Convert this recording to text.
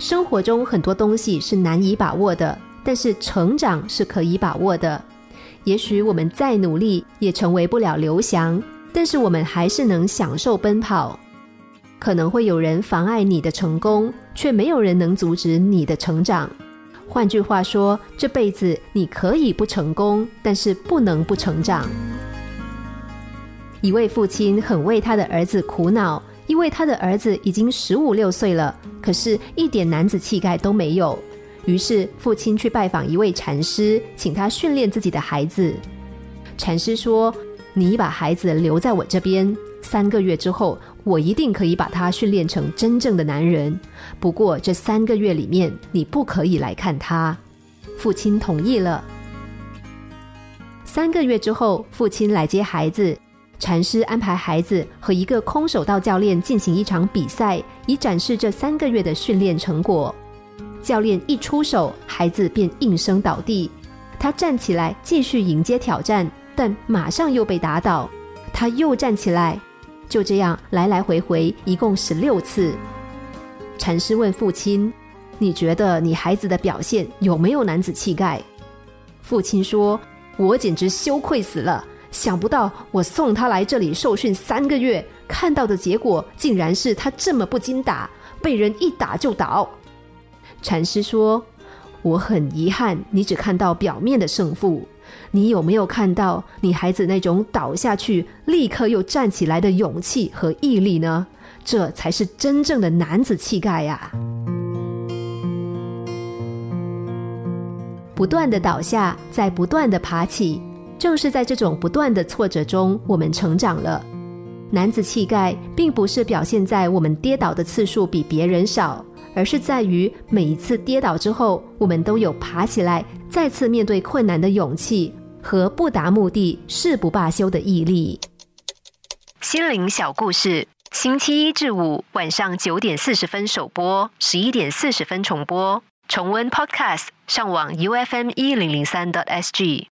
生活中很多东西是难以把握的，但是成长是可以把握的。也许我们再努力，也成为不了刘翔，但是我们还是能享受奔跑。可能会有人妨碍你的成功，却没有人能阻止你的成长。换句话说，这辈子你可以不成功，但是不能不成长。一位父亲很为他的儿子苦恼，因为他的儿子已经十五六岁了，可是一点男子气概都没有。于是父亲去拜访一位禅师，请他训练自己的孩子。禅师说：“你把孩子留在我这边，三个月之后，我一定可以把他训练成真正的男人。不过这三个月里面，你不可以来看他。”父亲同意了。三个月之后，父亲来接孩子。禅师安排孩子和一个空手道教练进行一场比赛，以展示这三个月的训练成果。教练一出手，孩子便应声倒地。他站起来继续迎接挑战，但马上又被打倒。他又站起来，就这样来来回回，一共十六次。禅师问父亲：“你觉得你孩子的表现有没有男子气概？”父亲说：“我简直羞愧死了。”想不到我送他来这里受训三个月，看到的结果竟然是他这么不经打，被人一打就倒。禅师说：“我很遗憾，你只看到表面的胜负，你有没有看到你孩子那种倒下去立刻又站起来的勇气和毅力呢？这才是真正的男子气概呀！不断的倒下，再不断的爬起。”正是在这种不断的挫折中，我们成长了。男子气概并不是表现在我们跌倒的次数比别人少，而是在于每一次跌倒之后，我们都有爬起来、再次面对困难的勇气和不达目的誓不罢休的毅力。心灵小故事，星期一至五晚上九点四十分首播，十一点四十分重播。重温 Podcast，上网 U F M 一零零三 t S G。